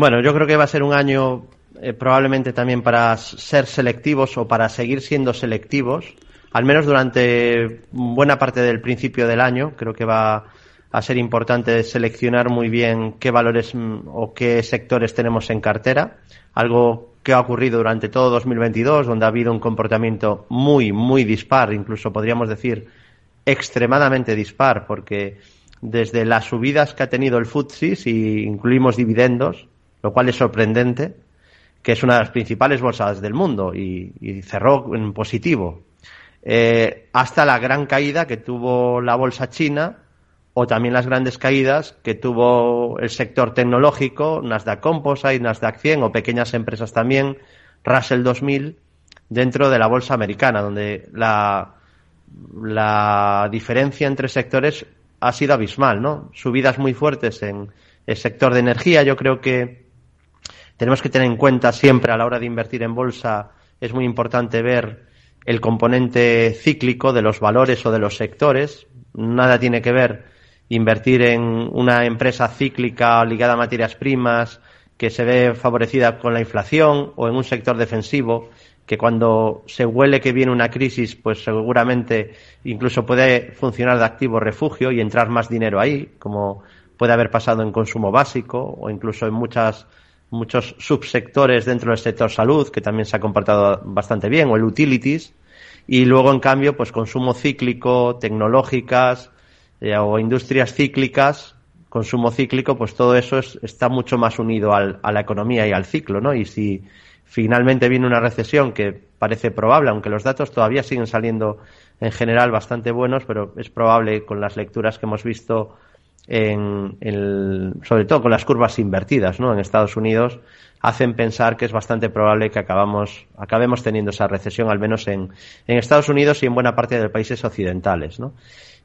Bueno, yo creo que va a ser un año eh, probablemente también para ser selectivos o para seguir siendo selectivos, al menos durante buena parte del principio del año. Creo que va a ser importante seleccionar muy bien qué valores mm, o qué sectores tenemos en cartera, algo que ha ocurrido durante todo 2022, donde ha habido un comportamiento muy, muy dispar, incluso podríamos decir extremadamente dispar, porque desde las subidas que ha tenido el FTSE, si incluimos dividendos, lo cual es sorprendente, que es una de las principales bolsas del mundo y, cerró en positivo, eh, hasta la gran caída que tuvo la bolsa china o también las grandes caídas que tuvo el sector tecnológico, Nasdaq Composite, Nasdaq 100 o pequeñas empresas también, Russell 2000, dentro de la bolsa americana, donde la, la diferencia entre sectores ha sido abismal, ¿no? Subidas muy fuertes en el sector de energía. Yo creo que tenemos que tener en cuenta siempre a la hora de invertir en bolsa, es muy importante ver el componente cíclico de los valores o de los sectores. Nada tiene que ver invertir en una empresa cíclica ligada a materias primas que se ve favorecida con la inflación o en un sector defensivo que cuando se huele que viene una crisis, pues seguramente incluso puede funcionar de activo refugio y entrar más dinero ahí, como puede haber pasado en consumo básico o incluso en muchas muchos subsectores dentro del sector salud, que también se ha comportado bastante bien, o el utilities, y luego, en cambio, pues consumo cíclico, tecnológicas eh, o industrias cíclicas, consumo cíclico, pues todo eso está mucho más unido al, a la economía y al ciclo, ¿no? Y si finalmente viene una recesión que parece probable, aunque los datos todavía siguen saliendo en general bastante buenos, pero es probable con las lecturas que hemos visto en, sobre todo con las curvas invertidas ¿no? en Estados Unidos, hacen pensar que es bastante probable que acabamos, acabemos teniendo esa recesión, al menos en, en Estados Unidos y en buena parte de los países occidentales. ¿no?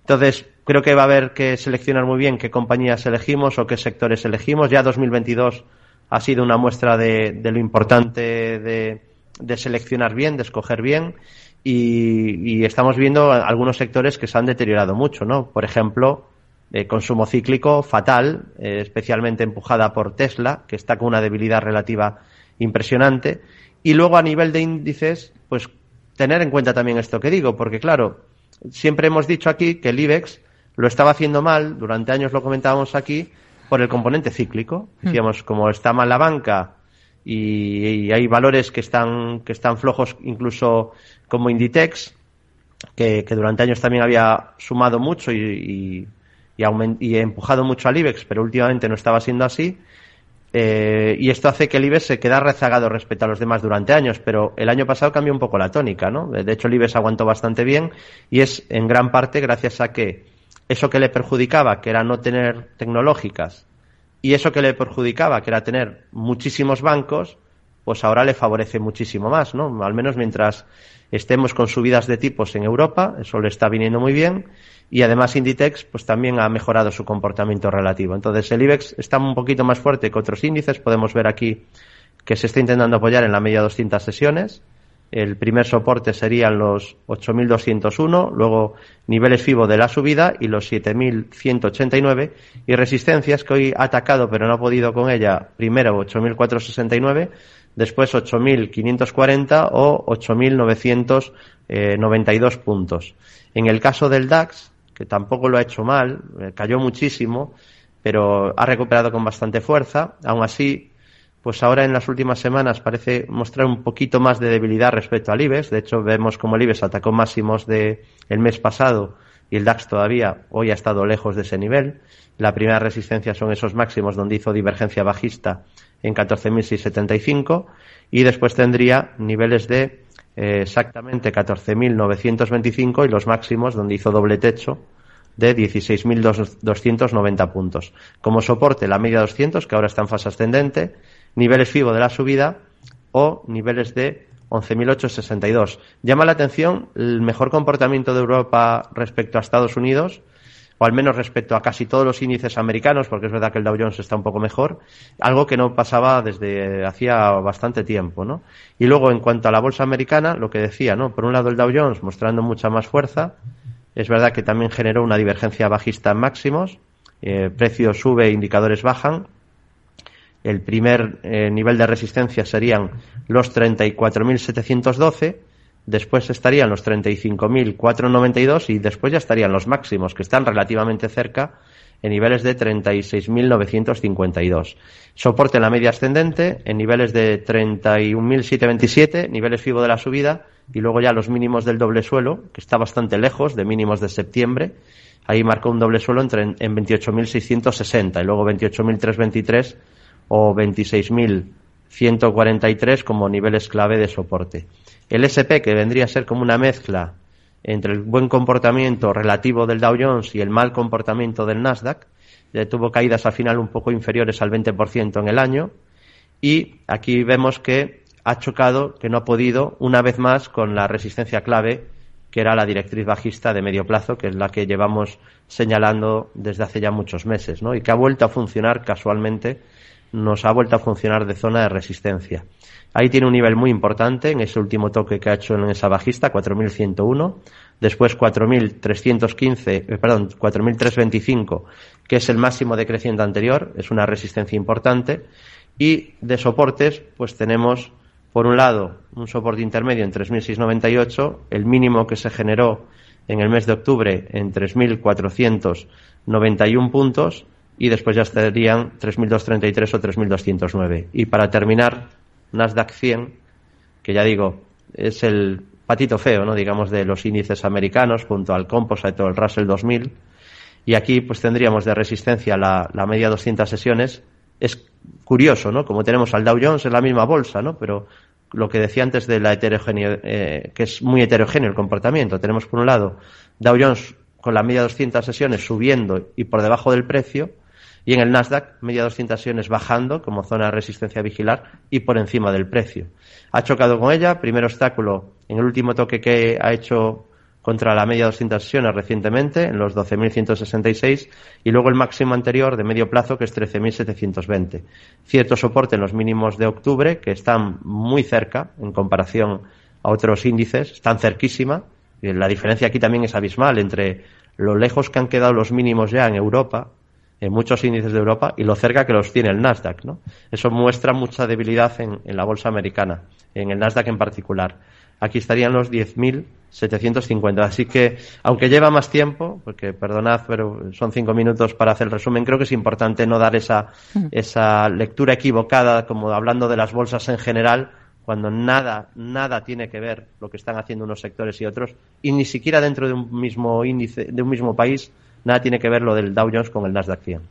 Entonces, creo que va a haber que seleccionar muy bien qué compañías elegimos o qué sectores elegimos. Ya 2022 ha sido una muestra de, de lo importante de, de, seleccionar bien, de escoger bien. Y, y, estamos viendo algunos sectores que se han deteriorado mucho, ¿no? Por ejemplo, eh, consumo cíclico fatal, eh, especialmente empujada por Tesla, que está con una debilidad relativa impresionante. Y luego a nivel de índices, pues tener en cuenta también esto que digo, porque claro, siempre hemos dicho aquí que el IBEX lo estaba haciendo mal, durante años lo comentábamos aquí, por el componente cíclico. Hmm. Decíamos, como está mal la banca y, hay valores que están, que están flojos, incluso como Inditex, que, durante años también había sumado mucho y y, y empujado mucho al IBEX, pero últimamente no estaba siendo así. Eh, y esto hace que el IBEX se quede rezagado respecto a los demás durante años, pero el año pasado cambió un poco la tónica, ¿no? De hecho, el IBEX aguantó bastante bien y es en gran parte gracias a que eso que le perjudicaba, que era no tener tecnológicas, y eso que le perjudicaba, que era tener muchísimos bancos, pues ahora le favorece muchísimo más, ¿no? Al menos mientras estemos con subidas de tipos en Europa, eso le está viniendo muy bien, y además Inditex pues también ha mejorado su comportamiento relativo. Entonces el IBEX está un poquito más fuerte que otros índices, podemos ver aquí que se está intentando apoyar en la media 200 sesiones. El primer soporte serían los 8.201, luego niveles FIBO de la subida y los 7.189 y resistencias que hoy ha atacado pero no ha podido con ella, primero 8.469, después 8.540 o 8.992 puntos. En el caso del DAX, que tampoco lo ha hecho mal, eh, cayó muchísimo, pero ha recuperado con bastante fuerza. Aún así, pues ahora en las últimas semanas parece mostrar un poquito más de debilidad respecto al IBEX. De hecho, vemos como el IBEX atacó máximos del el mes pasado y el DAX todavía hoy ha estado lejos de ese nivel. La primera resistencia son esos máximos donde hizo divergencia bajista en 14.675 y después tendría niveles de eh, exactamente 14.925 y los máximos donde hizo doble techo de 16.290 puntos. Como soporte la media 200 que ahora está en fase ascendente, niveles FIBO de la subida o niveles de 11.862. Llama la atención el mejor comportamiento de Europa respecto a Estados Unidos o al menos respecto a casi todos los índices americanos, porque es verdad que el Dow Jones está un poco mejor, algo que no pasaba desde hacía bastante tiempo, ¿no? Y luego, en cuanto a la bolsa americana, lo que decía, ¿no? Por un lado el Dow Jones mostrando mucha más fuerza, es verdad que también generó una divergencia bajista en máximos, eh, precios sube, indicadores bajan, el primer eh, nivel de resistencia serían los 34.712, después estarían los 35.492 y después ya estarían los máximos, que están relativamente cerca, en niveles de 36.952. Soporte en la media ascendente en niveles de 31.727, niveles FIBO de la subida, y luego ya los mínimos del doble suelo, que está bastante lejos de mínimos de septiembre. Ahí marcó un doble suelo entre, en 28.660 y luego 28.323 o 26.143 como niveles clave de soporte. El SP, que vendría a ser como una mezcla entre el buen comportamiento relativo del Dow Jones y el mal comportamiento del Nasdaq, tuvo caídas al final un poco inferiores al 20% en el año. Y aquí vemos que ha chocado, que no ha podido, una vez más, con la resistencia clave, que era la directriz bajista de medio plazo, que es la que llevamos señalando desde hace ya muchos meses, ¿no? Y que ha vuelto a funcionar casualmente nos ha vuelto a funcionar de zona de resistencia. Ahí tiene un nivel muy importante en ese último toque que ha hecho en esa bajista, 4101, después 4315, eh, perdón, 4325, que es el máximo decreciente anterior, es una resistencia importante, y de soportes, pues tenemos por un lado un soporte intermedio en 3698, el mínimo que se generó en el mes de octubre en 3491 puntos, y después ya estarían 3.233 o 3.209. Y para terminar, Nasdaq 100, que ya digo, es el patito feo, ¿no? digamos, de los índices americanos junto al Composite o el Russell 2000. Y aquí pues tendríamos de resistencia la, la media 200 sesiones. Es curioso, ¿no? Como tenemos al Dow Jones en la misma bolsa, ¿no? Pero lo que decía antes de la heterogeneidad, eh, que es muy heterogéneo el comportamiento. Tenemos por un lado Dow Jones con la media 200 sesiones subiendo y por debajo del precio, y en el Nasdaq, media 200 sesiones bajando como zona de resistencia vigilar y por encima del precio. Ha chocado con ella, primer obstáculo en el último toque que ha hecho contra la media 200 sesiones recientemente, en los 12.166, y luego el máximo anterior de medio plazo, que es 13.720. Cierto soporte en los mínimos de octubre, que están muy cerca en comparación a otros índices, están cerquísima. La diferencia aquí también es abismal entre lo lejos que han quedado los mínimos ya en Europa en muchos índices de Europa y lo cerca que los tiene el Nasdaq. ¿no? Eso muestra mucha debilidad en, la bolsa americana, en el Nasdaq en particular. Aquí estarían los 10.750. Así que, aunque lleva más tiempo, porque perdonad, pero son cinco minutos para hacer el resumen, creo que es importante no dar esa, mm. esa lectura equivocada, como hablando de las bolsas en general, cuando nada, nada tiene que ver lo que están haciendo unos sectores y otros, y ni siquiera dentro de un mismo índice, de un mismo país, nada tiene que ver lo del Dow Jones con el Nasdaq 100.